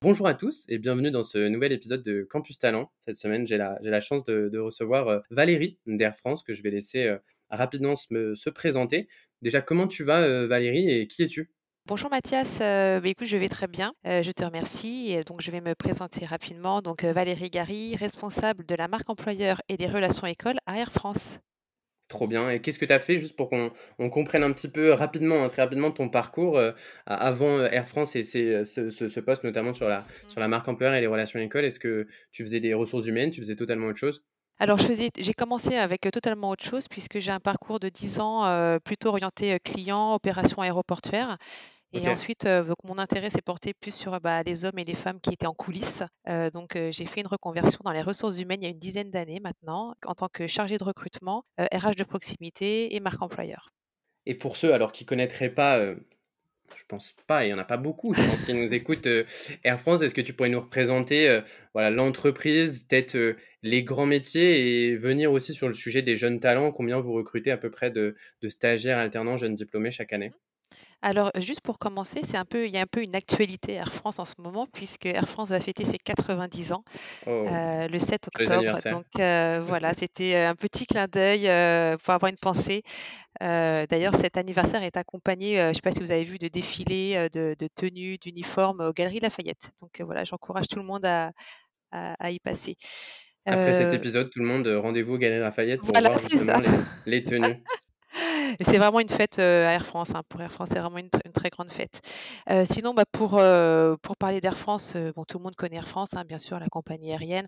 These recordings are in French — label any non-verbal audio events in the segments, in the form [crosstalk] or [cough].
Bonjour à tous et bienvenue dans ce nouvel épisode de Campus Talent. Cette semaine, j'ai la, chance de, recevoir euh, Valérie d'Air France que je vais laisser euh, rapidement se, se, présenter. Déjà, comment tu vas euh, Valérie et qui es-tu? Bonjour Mathias, bah, écoute, je vais très bien, je te remercie. Et donc, je vais me présenter rapidement. Donc, Valérie Gary, responsable de la marque employeur et des relations écoles à Air France. Trop bien. Et qu'est-ce que tu as fait juste pour qu'on on comprenne un petit peu rapidement, hein, très rapidement ton parcours euh, avant Air France et ces, ce, ce, ce, poste notamment sur la, sur la marque employeur et les relations écoles? Est-ce que tu faisais des ressources humaines Tu faisais totalement autre chose? Alors, j'ai commencé avec totalement autre chose puisque j'ai un parcours de 10 ans euh, plutôt orienté client, opération aéroportuaire. Et okay. ensuite, euh, donc mon intérêt s'est porté plus sur bah, les hommes et les femmes qui étaient en coulisses. Euh, donc, euh, j'ai fait une reconversion dans les ressources humaines il y a une dizaine d'années maintenant, en tant que chargé de recrutement, RH de proximité et marque employeur. Et pour ceux alors qui connaîtraient pas, je pense pas, il y en a pas beaucoup. Je pense qu'ils nous [laughs] écoutent Air France. Est-ce que tu pourrais nous représenter, voilà, l'entreprise, peut-être les grands métiers et venir aussi sur le sujet des jeunes talents? Combien vous recrutez à peu près de, de stagiaires, alternants, jeunes diplômés chaque année? Alors, juste pour commencer, c'est un peu, il y a un peu une actualité Air France en ce moment, puisque Air France va fêter ses 90 ans Oh, euh, le 7 joyeux octobre. anniversaire. Donc euh, voilà, c'était un petit clin d'œil euh, pour avoir une pensée. Euh, D'ailleurs, cet anniversaire est accompagné, euh, je ne sais pas si vous avez vu, de défilés, euh, de, de tenues, d'uniformes aux Galeries Lafayette. Donc euh, voilà, j'encourage tout le monde à, à- à y passer. Après cet Euh, épisode, tout le monde, rendez-vous aux Galeries Lafayette pour voilà, voir [laughs] c'est ça. justement les, les tenues. [laughs] C'est vraiment une fête euh, à Air France. hein. Pour Air France, c'est vraiment une, tr- une très grande fête. Euh, sinon, bah, pour, euh, pour parler d'Air France, bon, tout le monde connaît Air France, hein, bien sûr, la compagnie aérienne.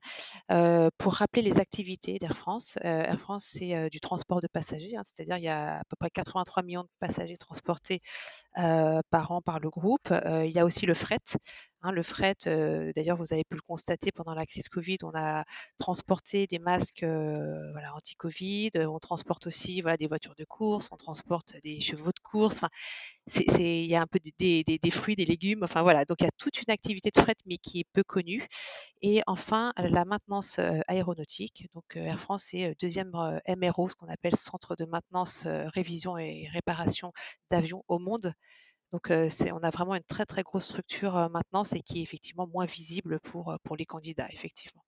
Pour rappeler les activités d'Air France, Air France, c'est du transport de passagers, hein, c'est-à-dire il y a à peu près 83 millions de passagers transportés par an par le groupe. Il y a aussi le fret. le fret, d'ailleurs, vous avez pu le constater pendant la crise Covid, on a transporté des masques anti-Covid, on transporte aussi des voitures de course, on transporte des chevaux de course. Enfin, c'est, c'est- il y a un peu des, des- fruits, des légumes. Enfin voilà, donc il y a toute une activité de fret, mais qui est peu connue. Et enfin, la maintenance euh, aéronautique. Donc euh, Air France c'est euh, deuxième MRO, ce qu'on appelle Centre de maintenance, révision et réparation d'avions au monde. Donc, c'est, on a vraiment une très très grosse structure euh, maintenance et qui est effectivement moins visible pour, pour les candidats, effectivement.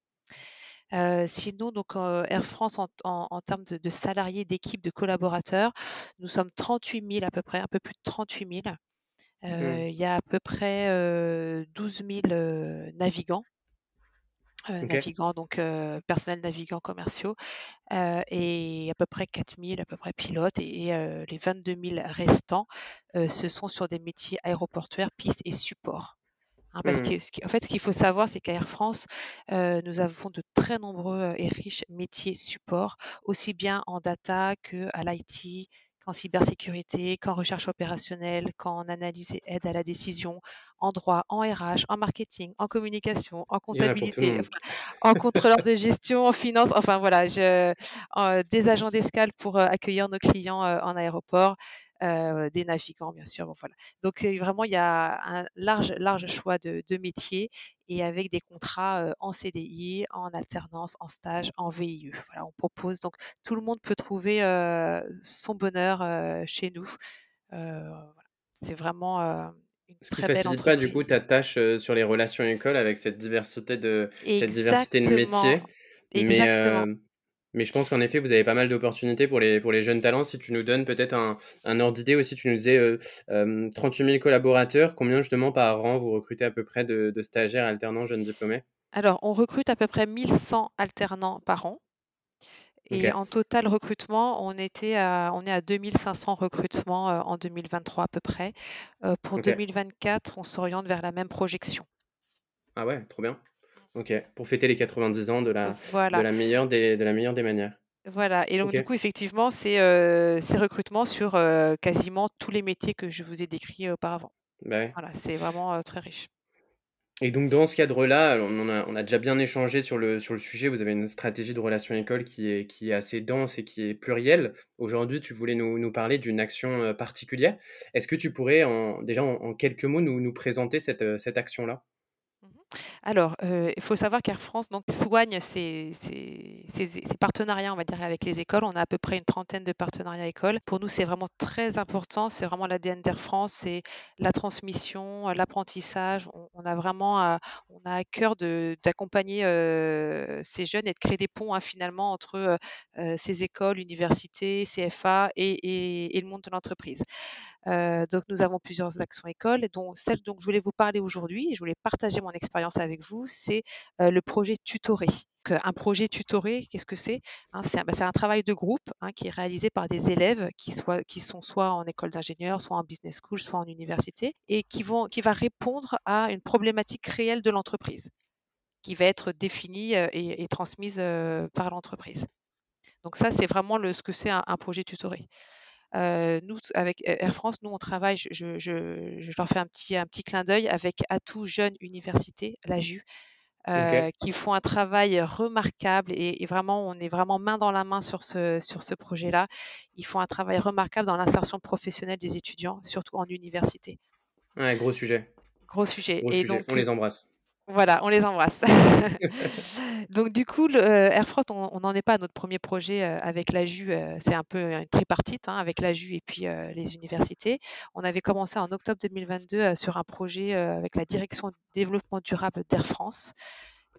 Euh, sinon, donc, euh, Air France, en, en- en termes de, de salariés, d'équipes, de collaborateurs, nous sommes 38 000 à peu près, un peu plus de 38 000. Hmm. Euh, il y a à peu près euh, 12 000 euh, navigants. euh, Ok. navigants, donc personnel navigants commerciaux, et à peu près 4 000 à peu près pilotes, et, et, les 22 000 restants, ce sont sur des métiers aéroportuaires, pistes et support. Hein, parce que, ce qui- en fait, ce qu'il faut savoir, c'est qu'à Air France, euh, nous avons de très nombreux et riches métiers support, aussi bien en data que à l'IT, qu'en cybersécurité, qu'en recherche opérationnelle, qu'en analyse et aide à la décision, en droit, en RH, en marketing, en communication, en comptabilité, en contrôleur de gestion, en finance, enfin voilà, je, en- des agents d'escale pour euh, accueillir nos clients euh, en aéroport, euh, des navigants, bien sûr. Bon, voilà. Donc vraiment, il y a un large, large choix de, de métiers et avec des contrats euh, en CDI, en alternance, en stage, en VIE. Voilà, on propose donc tout le monde peut trouver euh, son bonheur chez nous. Voilà. C'est vraiment Ce qui facilite pas du coup ta tâche euh, sur les relations écoles avec cette diversité de, cette diversité de Exactement, métiers. Mais, exactement. euh, mais je pense qu'en effet, vous avez pas mal d'opportunités pour les, pour les jeunes talents. Si tu nous donnes peut-être un, un ordre d'idée aussi, tu nous disais euh, euh, 38 000 collaborateurs. Combien justement par an vous recrutez à peu près de, de stagiaires, alternants, jeunes diplômés? Alors, on recrute à peu près 1100 alternants par an. Et en total recrutement, on était à, on est à 2500 recrutements euh, en 2023 à peu près. Euh, pour ok. 2024, on s'oriente vers la même projection. Ah ouais, trop bien. Ok, pour fêter les 90 ans de la, de la meilleure des, de la meilleure des manières. Voilà et donc du coup, effectivement, c'est, c'est recrutement sur, heu, quasiment tous les métiers que je vous ai décrits auparavant. Bah, ouais. Voilà, c'est vraiment, très riche. Et donc dans ce cadre-là, on en a on a déjà bien échangé sur le sur le sujet. Vous avez une stratégie de relation école qui est qui est assez dense et qui est plurielle. Aujourd'hui, tu voulais nous nous parler d'une action, particulière. Est-ce que tu pourrais en déjà en en quelques mots nous nous présenter cette, cette action-là? Alors, heu, il faut savoir qu'Air France donc soigne ses partenariats, on va dire, avec les écoles. On a à peu près une trentaine de partenariats écoles. Pour nous, c'est vraiment très important, c'est vraiment l'ADN d'Air France, c'est la transmission, heu, l'apprentissage. On a vraiment à on a à cœur d'accompagner, ces jeunes et de créer des ponts, hein, finalement entre, ces écoles, universités, CFA et le monde de l'entreprise. Donc nous avons plusieurs actions écoles, dont celle dont je voulais vous parler aujourd'hui je voulais partager mon expérience avec vous, c'est, le projet Tutoré. Un projet Tutoré, qu'est-ce que c'est? Hein, c'est un bah, c'est un travail de groupe, hein, qui est réalisé par des élèves qui sont soit en école d'ingénieur, soit en business school, soit en université et qui vont va répondre à une problématique réelle de l'entreprise, qui va être définie, et transmise, par l'entreprise. Donc ça, c'est vraiment ce que c'est un projet Tutoré. Nous, avec Air France, nous, on travaille, je je je je leur fais un petit un petit clin d'œil avec Atout Jeunes Université, l'AJU, heu, OK. qui font un travail remarquable et et vraiment, on est vraiment main dans la main sur ce sur ce projet-là. Ils font un travail remarquable dans l'insertion professionnelle des étudiants, surtout en université. Ouais, gros sujet, Gros sujet gros et sujet. On donc les embrasse. Voilà, on les embrasse. [laughs] Donc du coup, le, heu, Air France, on n'en est pas à notre premier projet, heu, avec l'AJU, heu, c'est un peu une tripartite, hein, avec l'AJU et puis, les universités. On avait commencé en octobre 2022, heu, sur un projet, avec la direction développement durable d'Air France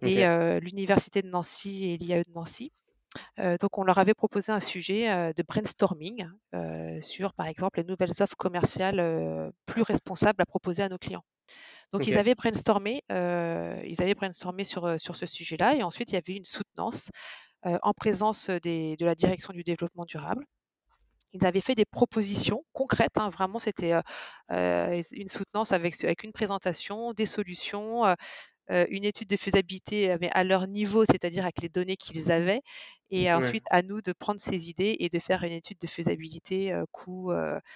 et l'université de Nancy et l'IAE de Nancy. Donc on leur avait proposé un sujet, de brainstorming, sur, par exemple, les nouvelles offres commerciales, plus responsables à proposer à nos clients. Donc ils avaient brainstormé, heu, ils avaient brainstormé sur, heu, sur ce sujet-là et ensuite il y avait une soutenance, heu, en présence, des de la direction du développement durable. Ils avaient fait des propositions concrètes, hein, vraiment c'était, une soutenance avec avec une présentation, des solutions, une étude de faisabilité, mais à leur niveau, c'est-à-dire avec les données qu'ils avaient et Ouais. ensuite à nous de prendre ces idées et de faire une étude de faisabilité, coût,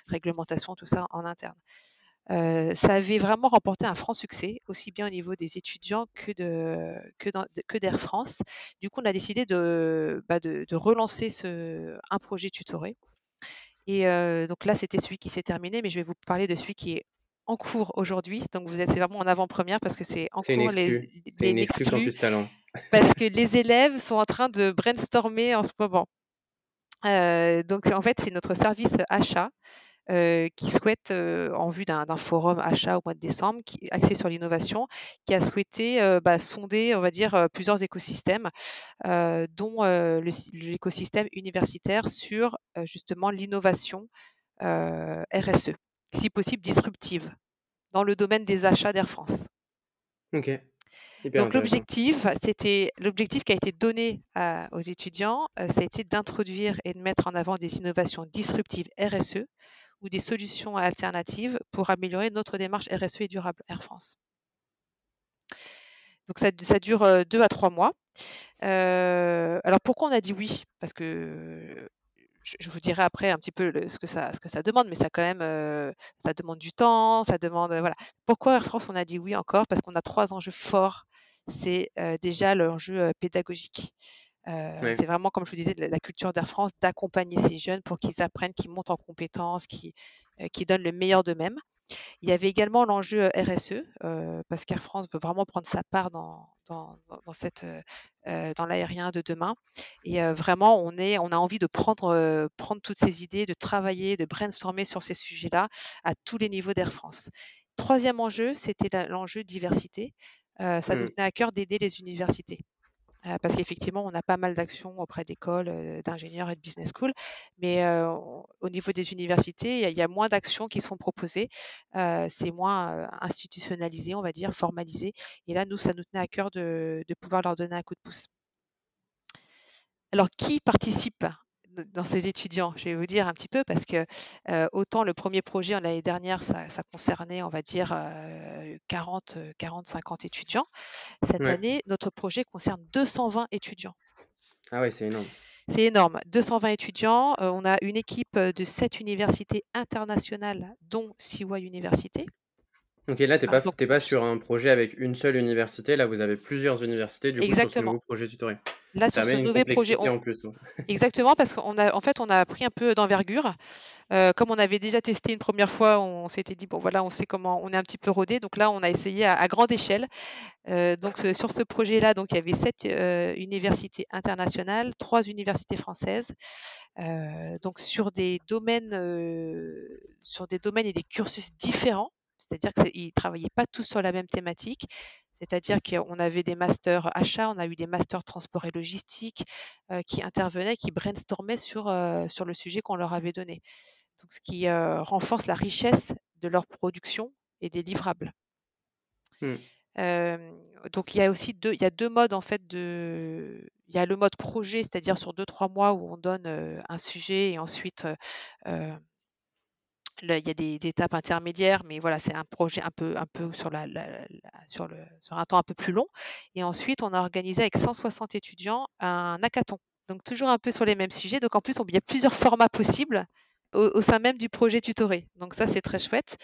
réglementation, tout ça en interne. Ça avait vraiment remporté un franc succès, aussi bien au niveau des étudiants que d'Air France. Du coup, on a décidé de, bah, de de relancer ce un projet tutoré et donc là, c'était celui qui s'est terminé, mais je vais vous parler de celui qui est en cours aujourd'hui. Donc vous êtes c'est vraiment en avant-première parce que c'est en une cours les les une exclue l'exclu, Campus Talent. parce que [laughs] les élèves sont en train de brainstormer en ce moment. Donc en fait, c'est notre service achat heu, qui souhaite, heu, en vue d'un forum achat au mois de décembre, qui axé sur l'innovation, qui a souhaité, heu, bah, sonder, on va dire, plusieurs écosystèmes, dont, l'écosystème universitaire sur, justement l'innovation, RSE, si possible disruptive, dans le domaine des achats d'Air France. OK. Hyper Donc l'objectif, c'était l'objectif qui a été donné à aux étudiants, ça a été d'introduire et de mettre en avant des innovations disruptives RSE ou des solutions alternatives pour améliorer notre démarche RSE et durable Air France. Donc ça dure, heu, 2 à 3 mois. Heu, alors pourquoi on a dit oui? Parce que je vous dirai après un petit peu ce que ça demande, mais ça quand même, heu, ça demande du temps, ça demande, voilà. Pourquoi Air France, on a dit oui encore? Parce qu'on a 3 enjeux forts. C'est, déjà l'enjeu, pédagogique. Ouais. c'est vraiment comme je vous disais la la culture d'Air France d'accompagner ces jeunes pour qu'ils apprennent, qu'ils montent en compétences, qu'ils, qu'ils donnent le meilleur d'eux-mêmes. Il y avait également l'enjeu, heu, RSE, parce qu'Air France veut vraiment prendre sa part dans dans dans cette, l'aérien de demain et vraiment on est on a envie de prendre, prendre toutes ces idées, de travailler, de brainstormer sur ces sujets-là à tous les niveaux d'Air France. 3e enjeu, c'était l'enjeu diversité. Ça nous Mmh. tenait à cœur d'aider les universités. Heu, parce qu'effectivement, on a pas mal d'actions auprès d'écoles, heu, d'ingénieurs et de business school, mais on au niveau des universités, il y a moins d'actions qui sont proposées. C'est moins, institutionnalisé, on va dire, formalisé et là, nous, ça nous tenait à cœur de pouvoir leur donner un coup de pouce. Alors qui participe dans ces étudiants? Je vais vous dire un petit peu parce que, heu, autant le premier projet, en l'année dernière, ça ça concernait, on va dire, heu, 40, heu, 40-50 étudiants. Cette Ouais. année, notre projet concerne 220 étudiants. Ah ouais, c'est énorme. C'est énorme. 220 étudiants. on a une équipe de 7 universités internationales, dont Siwa Université. Ok, là, tu n'es ah, pas, pas sur un projet avec une seule université. Là, vous avez plusieurs universités, du coup, sur ce nouveau projet tutoré. Là, sur ce nouveau projet, en plus. exactement, parce qu'on a, en fait, on a pris un peu d'envergure. Euh, comme on avait déjà testé une première fois, on s'était dit bon, voilà, on sait comment, on est un petit peu rodé. Donc là, on a essayé à, grande échelle. Euh, donc sur ce projet-là, donc il y avait sept euh, universités internationales, trois universités françaises. donc sur des domaines, sur des domaines et des cursus différents. C'est-à-dire qu'ils ne travaillaient pas tous sur la même thématique. C'est-à-dire qu'on avait des masters achats, on a eu des masters transport et logistique qui intervenaient, qui brainstormaient sur, sur le sujet qu'on leur avait donné. Donc, ce qui renforce la richesse de leur production et des livrables. Mmh. donc il y a aussi deux, il y a deux modes en fait de, il y a le mode projet, c'est-à-dire sur deux trois mois où on donne un sujet et ensuite il y a des, étapes intermédiaires, mais voilà, c'est un projet un peu, un peu sur, la, sur, le, sur un temps un peu plus long. Et ensuite, on a organisé avec 160 étudiants un hackathon. Donc toujours un peu sur les mêmes sujets. Donc en plus, il y a plusieurs formats possibles au, sein même du projet tutoré. Donc ça, c'est très chouette.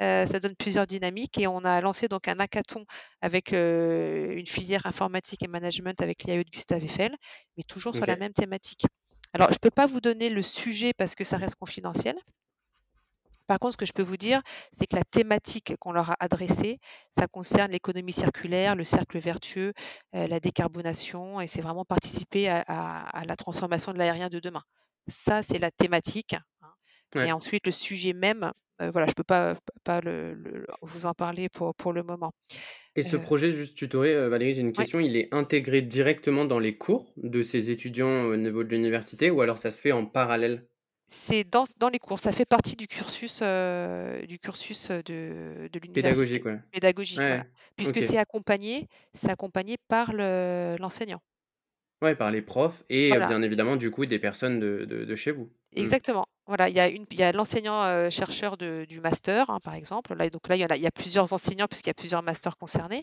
Euh, ça donne plusieurs dynamiques et on a lancé donc un hackathon avec euh, une filière informatique et management avec l'IAE de Gustave Eiffel, mais toujours sur la même thématique. Alors, je ne peux pas vous donner le sujet parce que ça reste confidentiel. Par contre, ce que je peux vous dire, c'est que la thématique qu'on leur a adressée, ça concerne l'économie circulaire, le cercle vertueux, euh, la décarbonation, et c'est vraiment participer à, la transformation de l'aérien de demain. Ça, c'est la thématique. Hein. Et ensuite, le sujet même, euh, voilà, je ne peux pas, pas vous en parler pour, pour le moment. Et ce euh, projet juste tutoré, Valérie, j'ai une question. Il est intégré directement dans les cours de ces étudiants au niveau de l'université ou alors ça se fait en parallèle? C'est dans, dans les cours, ça fait partie du cursus, euh, du cursus de, de l'université. Pédagogique, ouais. Pédagogique, Puisque c'est accompagné, c'est accompagné par l'enseignant. ouais, par les profs et euh, bien évidemment, du coup, des personnes de, de, chez vous. Mmh. Exactement. Voilà, il y a, une, il y a l'enseignant euh, chercheur de, du master, hein, par exemple. Là, donc là, il y, a, il y a plusieurs enseignants puisqu'il y a plusieurs masters concernés.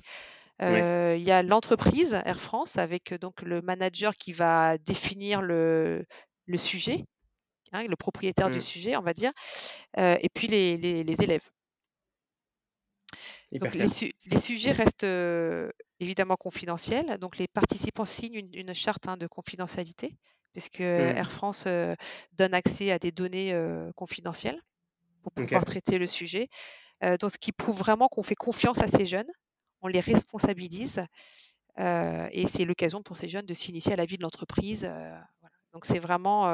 il y a l'entreprise Air France avec donc le manager qui va définir le, le sujet Hein, le propriétaire du mmh. sujet, on va dire, et puis les, élèves. Donc les, sujets restent évidemment confidentiels. Donc les participants signent une, charte hein, de confidentialité, puisque mmh. Air France donne accès à des données confidentielles pour pouvoir traiter le sujet. donc ce qui prouve vraiment qu'on fait confiance à ces jeunes, on les responsabilise, et c'est l'occasion pour ces jeunes de s'initier à la vie de l'entreprise. Donc c'est vraiment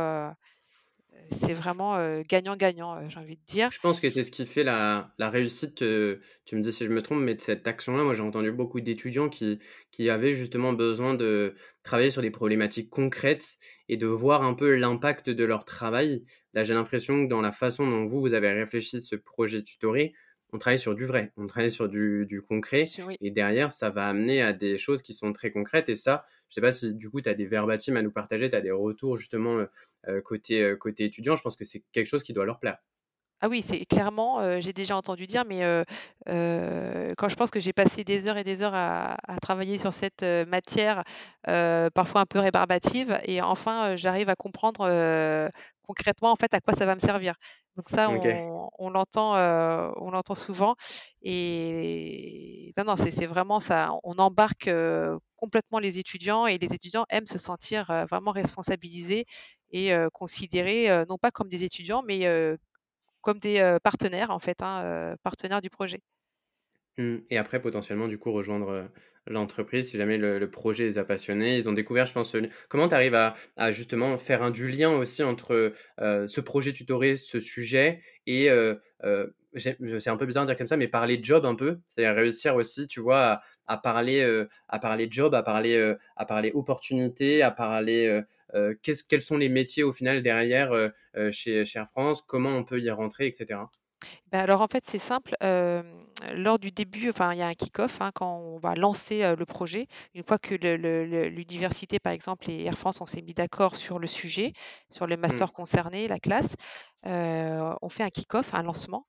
c'est vraiment gagnant-gagnant, j'ai envie de dire. Je pense que c'est ce qui fait la, réussite, tu me dis si je me trompe, mais de cette action-là, moi j'ai entendu beaucoup d'étudiants qui, qui avaient justement besoin de travailler sur des problématiques concrètes et de voir un peu l'impact de leur travail. Là, j'ai l'impression que dans la façon dont vous, vous avez réfléchi ce projet tutoré, on travaille sur du vrai, on travaille sur du, concret. Et derrière, ça va amener à des choses qui sont très concrètes. Et ça, je ne sais pas si du coup, tu as des verbatims à nous partager, tu as des retours justement euh, euh, côté, euh, côté étudiant. Je pense que c'est quelque chose qui doit leur plaire. Ah oui, c'est clairement, j'ai déjà entendu dire, mais quand je pense que j'ai passé des heures et des heures à, travailler sur cette matière, parfois un peu rébarbative, et enfin j'arrive à comprendre concrètement en fait à quoi ça va me servir. Donc ça, on, l'entend, on l'entend souvent, et non, non, c'est vraiment ça. On embarque complètement les étudiants, et les étudiants aiment se sentir vraiment responsabilisés et considérés non pas comme des étudiants, mais comme des partenaires, en fait, hein, partenaires du projet. Mmh. Et après, potentiellement, du coup, rejoindre l'entreprise si jamais le, projet les a passionnés. Ils ont découvert, je pense, comment tu arrives à, justement faire un du lien aussi entre ce projet tutoré, ce sujet et c'est un peu bizarre de dire comme ça, mais parler job un peu, c'est-à-dire réussir aussi, tu vois, à, parler, euh, à parler job, à parler, euh, à parler opportunité, à parler euh, quels sont les métiers au final derrière chez, Air France, comment on peut y rentrer, etc. Ben alors en fait c'est simple, lors du début, enfin il y a un kick-off hein, quand on va lancer le projet. Une fois que l'université par exemple et Air France on s'est mis d'accord sur le sujet, sur le mmh. master concerné, la classe, on fait un kick-off, un lancement.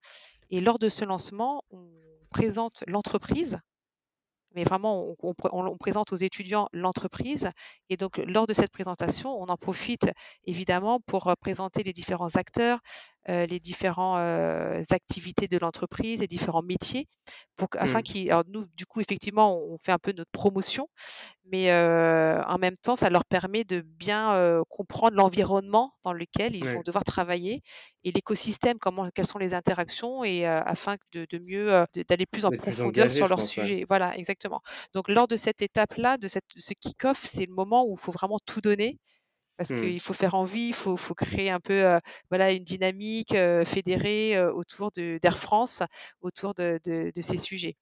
Et lors de ce lancement, on présente l'entreprise mais vraiment on, présente aux étudiants l'entreprise. Et donc lors de cette présentation, on en profite évidemment pour présenter les différents acteurs, les différentes activités de l'entreprise, les différents métiers, pour, afin mmh. qu'ils, nous du coup effectivement on fait un peu notre promotion, mais en même temps ça leur permet de bien comprendre l'environnement dans lequel ils vont devoir travailler et l'écosystème, comment, quelles sont les interactions et afin de, mieux d'aller plus en profondeur sur leur sujet. Voilà, exactement. Donc lors de cette étape-là, de cette, ce kick-off, c'est le moment où il faut vraiment tout donner parce mmh. qu'il faut faire envie, il faut, faut, créer un peu voilà, une dynamique fédérée autour d'Air France, autour de, de, de, ces sujets.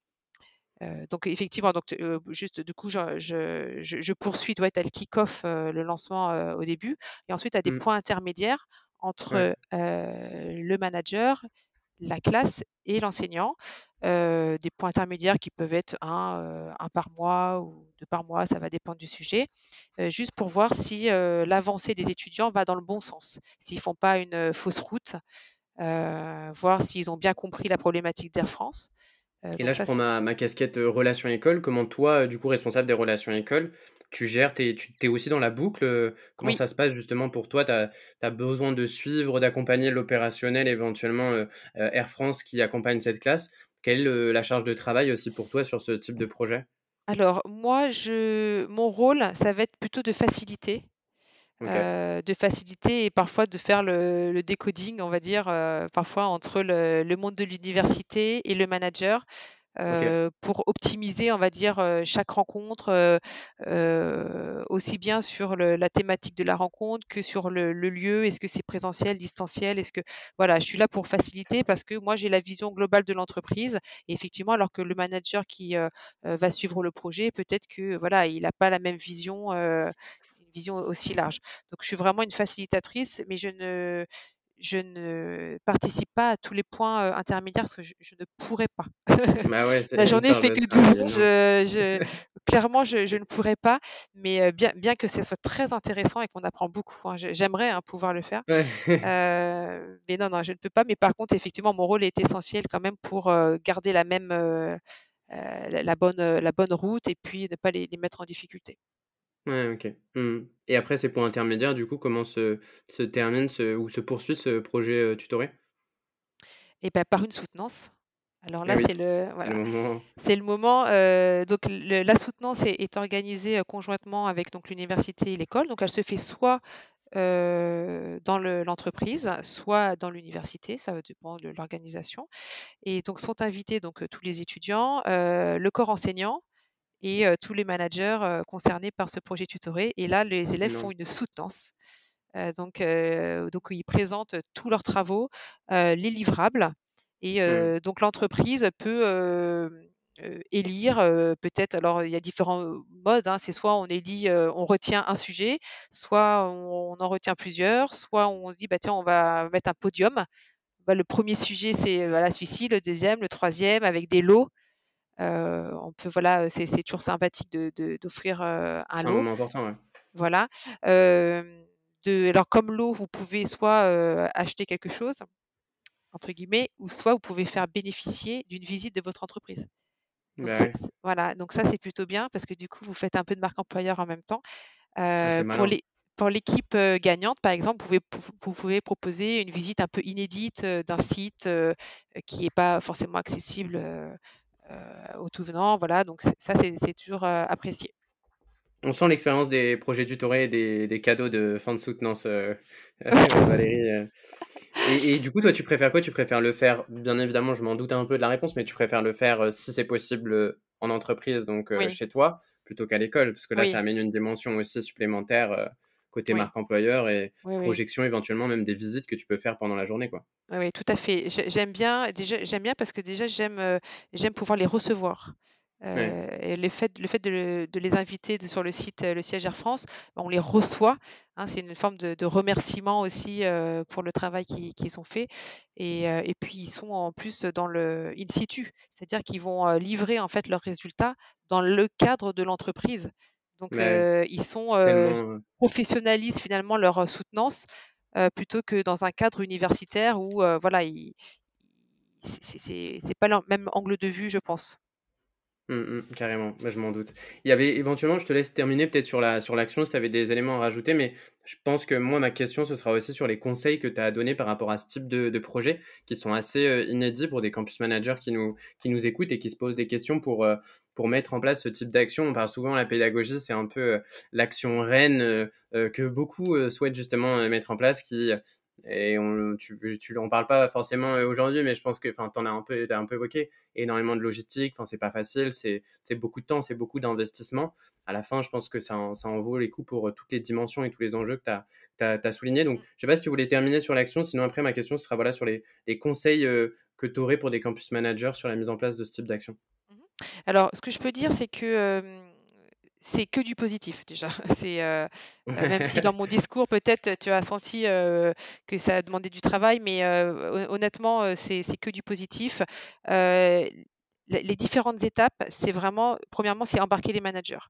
donc effectivement, donc juste du coup, je, je, je poursuis, doit être le kick-off, le lancement au début, et ensuite à des mmh. points intermédiaires entre le manager, la classe et l'enseignant. Des points intermédiaires qui peuvent être un, un, par mois ou deux par mois, ça va dépendre du sujet, juste pour voir si l'avancée des étudiants va dans le bon sens, s'ils ne font pas une fausse route, voir s'ils ont bien compris la problématique d'Air France. et là, je prends ma, ma, casquette relation école. Comment toi, du coup, responsable des relations école, tu gères, tu es aussi dans la boucle. Euh, comment ça se passe justement pour toi? Tu as, besoin de suivre, d'accompagner l'opérationnel, éventuellement euh, euh, Air France qui accompagne cette classe. Quelle est la charge de travail aussi pour toi sur ce type de projet? Alors, moi, je, mon rôle, ça va être plutôt de faciliter. de faciliter et parfois de faire le, décoding, on va dire, parfois entre le monde de l'université et le manager pour optimiser, on va dire, chaque rencontre, aussi bien sur la thématique de la rencontre que sur le, lieu. Est-ce que c'est présentiel, distanciel? Est-ce que voilà, je suis là pour faciliter parce que moi j'ai la vision globale de l'entreprise. Et effectivement, alors que le manager qui va suivre le projet, peut-être que voilà, il n'a pas la même vision. une vision aussi large. Donc je suis vraiment une facilitatrice, mais je ne je ne participe pas à tous les points intermédiaires parce que je, ne pourrais pas. [laughs] Bah La journée fait que 12 heures. [laughs] clairement, je, ne pourrais pas. Mais bien, bien que ce soit très intéressant et qu'on apprend beaucoup, hein, j'aimerais hein, pouvoir le faire. [laughs] mais non, non, je ne peux pas. Mais par contre, effectivement, mon rôle est essentiel quand même pour garder la même, la, bonne, la bonne route et puis ne pas les mettre en difficulté. Ouais, OK. Mmh. Et après ces points intermédiaires, du coup, comment se se termine ou se poursuit ce projet, tutoré? Et ben par une soutenance. Alors là, c'est le c'est le moment. c'est le moment, donc la soutenance est organisée, conjointement avec donc l'université et l'école. Donc elle se fait soit, dans l'entreprise, soit dans l'université, ça dépend de l'organisation et donc sont invités donc, tous les étudiants, le corps enseignant et tous les managers concernés par ce projet tutoré. Et là, les élèves font une soutenance. donc, donc, ils présentent tous leurs travaux, les livrables. Et donc, l'entreprise peut élire peut-être. Alors, il y a différents modes. Hein, c'est soit on élit, on retient un sujet, soit on, en retient plusieurs, soit on se dit bah tiens, on va mettre un podium. Bah, le premier sujet, c'est voilà, celui-ci, le deuxième, le troisième, avec des lots on peut voilà, c'est toujours sympathique de d'offrir, un C'est un lot. moment important, ouais. Voilà, de alors comme lot, vous pouvez soit, acheter quelque chose, entre guillemets, ou soit vous pouvez faire bénéficier d'une visite de votre entreprise. Donc bah voilà, donc ça c'est plutôt bien parce que du coup vous faites un peu de marque employeur en même temps. Ah, pour les pour l'équipe, gagnante, par exemple, vous pouvez vous pouvez proposer une visite un peu inédite, d'un site, qui n'est pas forcément accessible, au tout venant. Voilà, donc ça, c'est toujours euh, apprécié. On sent l'expérience des projets tutorés et des, cadeaux de fin de soutenance, euh, [laughs] Valérie. Et, du coup, toi, tu préfères quoi? Tu préfères le faire, bien évidemment, je m'en doute un peu de la réponse, mais tu préfères le faire, si c'est possible, en entreprise, donc chez toi, plutôt qu'à l'école, parce que là, ça amène une dimension aussi supplémentaire côté marque employeur et projection éventuellement même des visites que tu peux faire pendant la journée quoi. Oui, tout à fait. J'aime bien déjà j'aime bien parce que déjà j'aime euh, j'aime pouvoir les recevoir. Euh, et le fait, le fait de, les inviter sur le site, euh, le siège Air France, on les reçoit. Hein, c'est une forme de, remerciement aussi pour le travail qu'ils ont fait. Et, et, puis ils sont en plus dans le in situ, c'est-à-dire qu'ils vont livrer en fait leurs résultats dans le cadre de l'entreprise. Donc, ils sont professionnalisent finalement leur soutenance plutôt que dans un cadre universitaire où voilà, c'est pas le même angle de vue, je pense. Mmh, mmh, carrément, bah, je m'en doute. Il y avait éventuellement, je te laisse terminer peut-être sur la sur l'action si tu avais des éléments à rajouter, mais je pense que moi, ma question, ce sera aussi sur les conseils que tu as à donner par rapport à ce type de, de projets qui sont assez euh, inédits pour des campus managers qui nous, écoutent et qui se posent des questions pour, euh, pour mettre en place ce type d'action. On parle souvent la pédagogie, c'est un peu euh, l'action reine que beaucoup souhaitent justement mettre en place qui et on, tu, tu en parles pas forcément euh, aujourd'hui, mais je pense que, enfin, t'en as un peu, as un peu évoqué, énormément de logistique, enfin, c'est pas facile, c'est beaucoup de temps, c'est beaucoup d'investissement. À la fin, je pense que ça, ça en vaut les coups pour euh, toutes les dimensions et tous les enjeux que tu as, as, soulignés. Donc, je sais pas si tu voulais terminer sur l'action, sinon après, ma question sera voilà, sur les, les conseils euh, que tu aurais pour des campus managers sur la mise en place de ce type d'action. Mmh Alors, ce que je peux dire, c'est que c'est que du positif déjà. [laughs] C'est euh, [laughs] euh, même si dans mon discours peut-être tu as senti euh, que ça a demandé du travail, mais honnêtement c'est que du positif. les différentes étapes, c'est vraiment premièrement c'est embarquer les managers.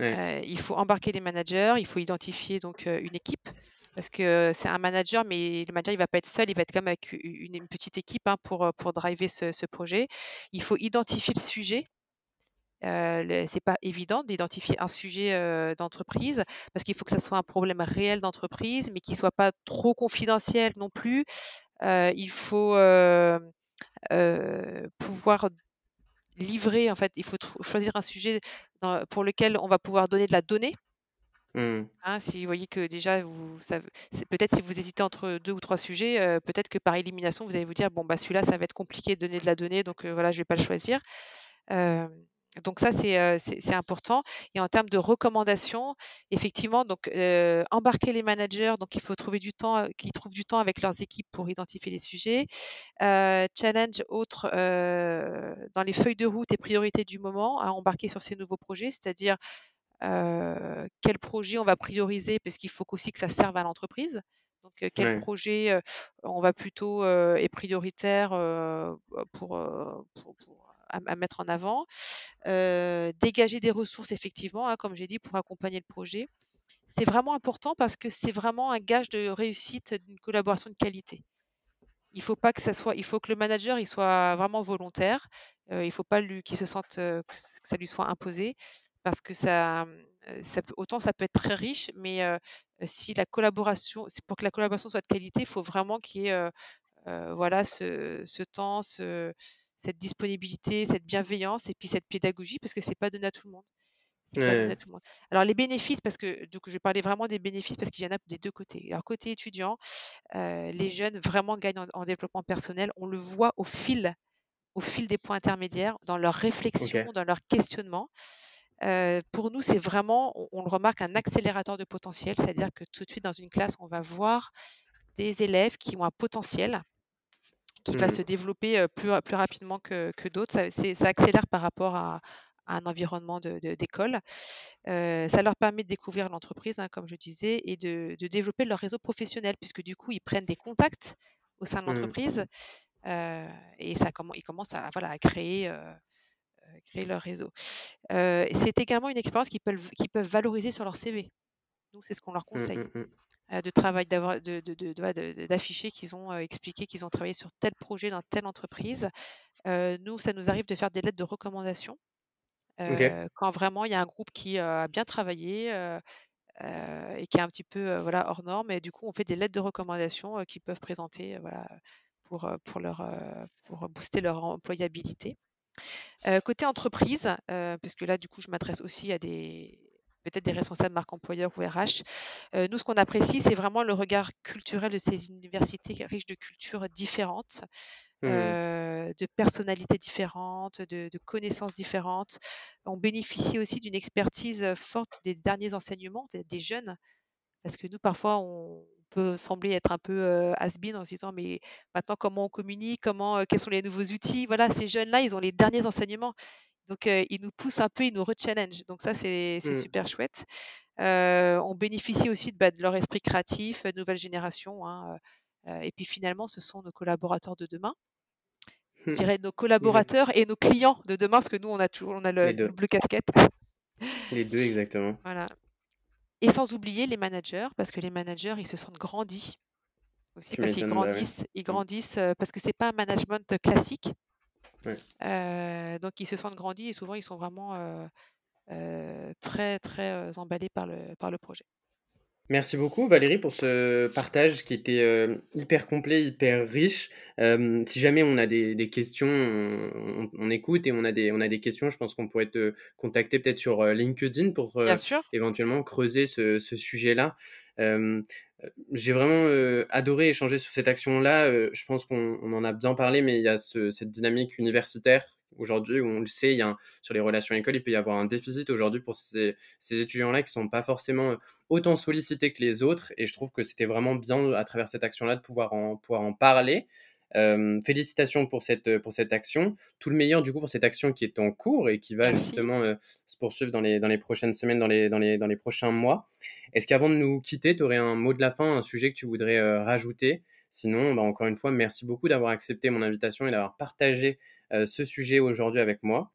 il faut embarquer les managers, il faut identifier donc une équipe parce que c'est un manager, mais le manager il va pas être seul, il va être comme avec une, petite équipe hein, pour pour driver ce, ce projet. Il faut identifier le sujet euh, c'est pas évident d'identifier un sujet euh, d'entreprise parce qu'il faut que ça soit un problème réel d'entreprise, mais qui soit pas trop confidentiel non plus. Euh, il faut pouvoir livrer, en fait, il faut choisir un sujet pour lequel on va pouvoir donner de la donnée. Mmh. Hein, si vous voyez que déjà, vous, peut-être si vous hésitez entre deux ou trois sujets, peut-être que par élimination, vous allez vous dire, bon, bah, celui-là, ça va être compliqué de donner de la donnée, donc voilà, je vais pas le choisir. Donc ça, c'est important. Et en termes de recommandations, effectivement, donc embarquer les managers, donc il faut trouver du temps, qu'ils trouvent du temps avec leurs équipes pour identifier les sujets. challenge autre dans les feuilles de route et priorités du moment à embarquer sur ces nouveaux projets, c'est-à-dire quel projet on va prioriser parce qu'il faut aussi que ça serve à l'entreprise. Donc, quel projet on va plutôt est prioritaire pour, pour à, mettre en avant. Euh, dégager des ressources, effectivement, hein, comme j'ai dit, pour accompagner le projet. C'est vraiment important parce que c'est vraiment un gage de réussite d'une collaboration de qualité. Il faut pas que ça soit, il faut que le manager il soit vraiment volontaire. Euh, il faut pas qu'il se sente euh, que ça lui soit imposé parce que ça, autant ça peut être très riche, mais si la collaboration, pour que la collaboration soit de qualité, il faut vraiment qu'il y ait voilà ce, ce temps, ce, cette disponibilité, cette bienveillance et puis cette pédagogie parce que c'est pas donné à tout le monde. Pas tout le monde. Alors les bénéfices, parce que donc, je vais parler vraiment des bénéfices parce qu'il y en a des deux côtés. Alors côté étudiant, euh, les jeunes vraiment gagnent en, développement personnel. On le voit au fil, au fil des points intermédiaires, dans leur réflexion, dans leur questionnement. Euh, pour nous, c'est vraiment, on, on, le remarque, un accélérateur de potentiel, c'est-à-dire que tout de suite dans une classe, on va voir des élèves qui ont un potentiel qui va mmh. se développer plus, plus rapidement que, que d'autres. Ça, ça, accélère par rapport à, un environnement d'école. Ça leur permet de découvrir l'entreprise, hein, comme je disais, et de, de, développer leur réseau professionnel, puisque du coup, ils prennent des contacts au sein de mmh. l'entreprise et ça, ils commencent à, voilà, à créer, créer leur réseau. c'est également une expérience qu'ils peuvent, peuvent valoriser sur leur CV. Nous, c'est ce qu'on leur mmh, conseille. Euh, de travail, d'afficher qu'ils ont euh, expliqué qu'ils ont travaillé sur tel projet dans telle entreprise. Euh, nous, ça nous arrive de faire des lettres de recommandation quand vraiment il y a un groupe qui a bien travaillé et qui est un petit peu voilà, hors norme. Et du coup, on fait des lettres de recommandation qu'ils peuvent présenter voilà, pour, pour, leur, pour booster leur employabilité. côté entreprise, puisque là, du coup, je m'adresse aussi à des, peut-être des responsables marque employeur ou RH. Euh, nous, ce qu'on apprécie, c'est vraiment le regard culturel de ces universités riches de cultures différentes, mmh. euh, de personnalités différentes, de, connaissances différentes. On bénéficie aussi d'une expertise forte des derniers enseignements des jeunes, parce que nous, parfois, on peut sembler être un peu euh, has-been en se disant mais maintenant comment on communique, comment, quels sont les nouveaux outils? Voilà, ces jeunes-là, ils ont les derniers enseignements. Donc, ils nous poussent un peu, ils nous rechallenge. Donc ça, c'est mmh. super chouette. on bénéficie aussi de, bah, de, leur esprit créatif, nouvelle génération. Hein, et puis finalement, ce sont nos collaborateurs de demain. Je mmh. dirais nos collaborateurs et nos clients de demain, parce que nous, on a toujours on a le double casquette. Les deux, exactement. Voilà. Et sans oublier les managers, parce que les managers, ils se sentent grandis aussi, parce qu'ils bah grandissent, ils mmh. grandissent parce que c'est pas un management classique. Donc ils se sentent grandis et souvent ils sont vraiment très très emballés par le, par le projet. Merci beaucoup Valérie pour ce partage qui était euh, hyper complet, hyper riche. Euh, si jamais on a des, questions, on, écoute et on a des, on a des questions, je pense qu'on pourrait te contacter peut-être sur euh, LinkedIn pour éventuellement creuser ce, sujet-là. J'ai vraiment adoré échanger sur cette action-là. je pense qu'on en a bien parlé, mais il y a cette dynamique universitaire aujourd'hui où on le sait, il y a sur les relations écoles, il peut y avoir un déficit aujourd'hui pour ces, étudiants-là qui ne sont pas forcément autant sollicités que les autres. Et je trouve que c'était vraiment bien à travers cette action-là de pouvoir en parler. Euh, félicitations pour cette, pour cette action. Tout le meilleur du coup pour cette action qui est en cours et qui va justement euh, se poursuivre dans les, dans les prochaines semaines, dans les, dans les, dans les prochains mois. Est-ce qu'avant de nous quitter, tu aurais un mot de la fin, un sujet que tu voudrais rajouter? Sinon, bah, encore une fois, merci beaucoup d'avoir accepté mon invitation et d'avoir partagé ce sujet aujourd'hui avec moi.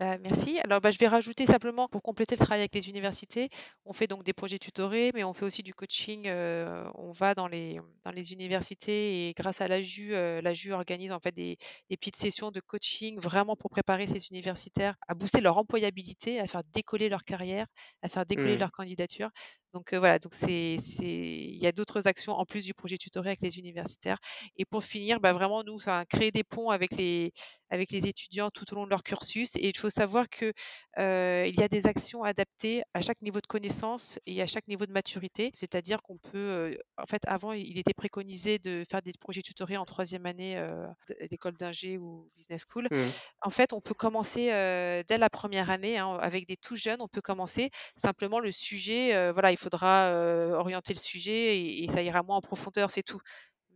Bah, merci. Alors, bah, je vais rajouter simplement pour compléter le travail avec les universités, on fait donc des projets tutorés, mais on fait aussi du coaching. on va dans les, dans les universités et grâce à l'AJU, l'AJU organise en fait des, des petites sessions de coaching vraiment pour préparer ces universitaires à booster leur employabilité, à faire décoller leur carrière, à faire décoller mmh. leur candidature. Donc voilà, donc c'est, il y a d'autres actions en plus du projet tutoré avec les universitaires. Et pour finir, bah, vraiment nous, créer des ponts avec les, avec les étudiants tout au long de leur cursus. Et faut savoir que il y a des actions adaptées à chaque niveau de connaissance et à chaque niveau de maturité. C'est-à-dire qu'on peut, en fait, avant, il était préconisé de faire des projets tutorés en troisième année d'école d'ingé ou business school. Mmh. En fait, on peut commencer dès la première année hein, avec des tout jeunes. On peut commencer simplement le sujet. voilà, il faudra orienter le sujet et, ça ira moins en profondeur, c'est tout.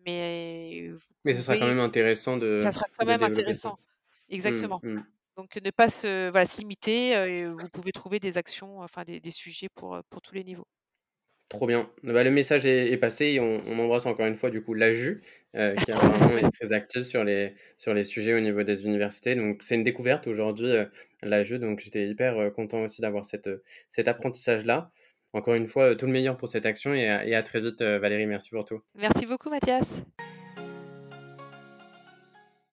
Mais, Mais ce sera quand même intéressant de. Ça sera quand même intéressant. Mmh, Exactement. Mmh. Donc ne pas se, voilà, limiter. vous pouvez trouver des actions, enfin des, des sujets pour, pour tous les niveaux. Trop bien. Bah, le message est, passé et on, on, embrasse encore une fois du coup l'AJU euh, [laughs] qui vraiment été très active sur les, sur les sujets au niveau des universités. Donc c'est une découverte aujourd'hui, euh, l'AJU. Donc j'étais hyper content aussi d'avoir cette, cet apprentissage-là. Encore une fois, tout le meilleur pour cette action et et à très vite, Valérie. Merci pour tout. Merci beaucoup, Mathias.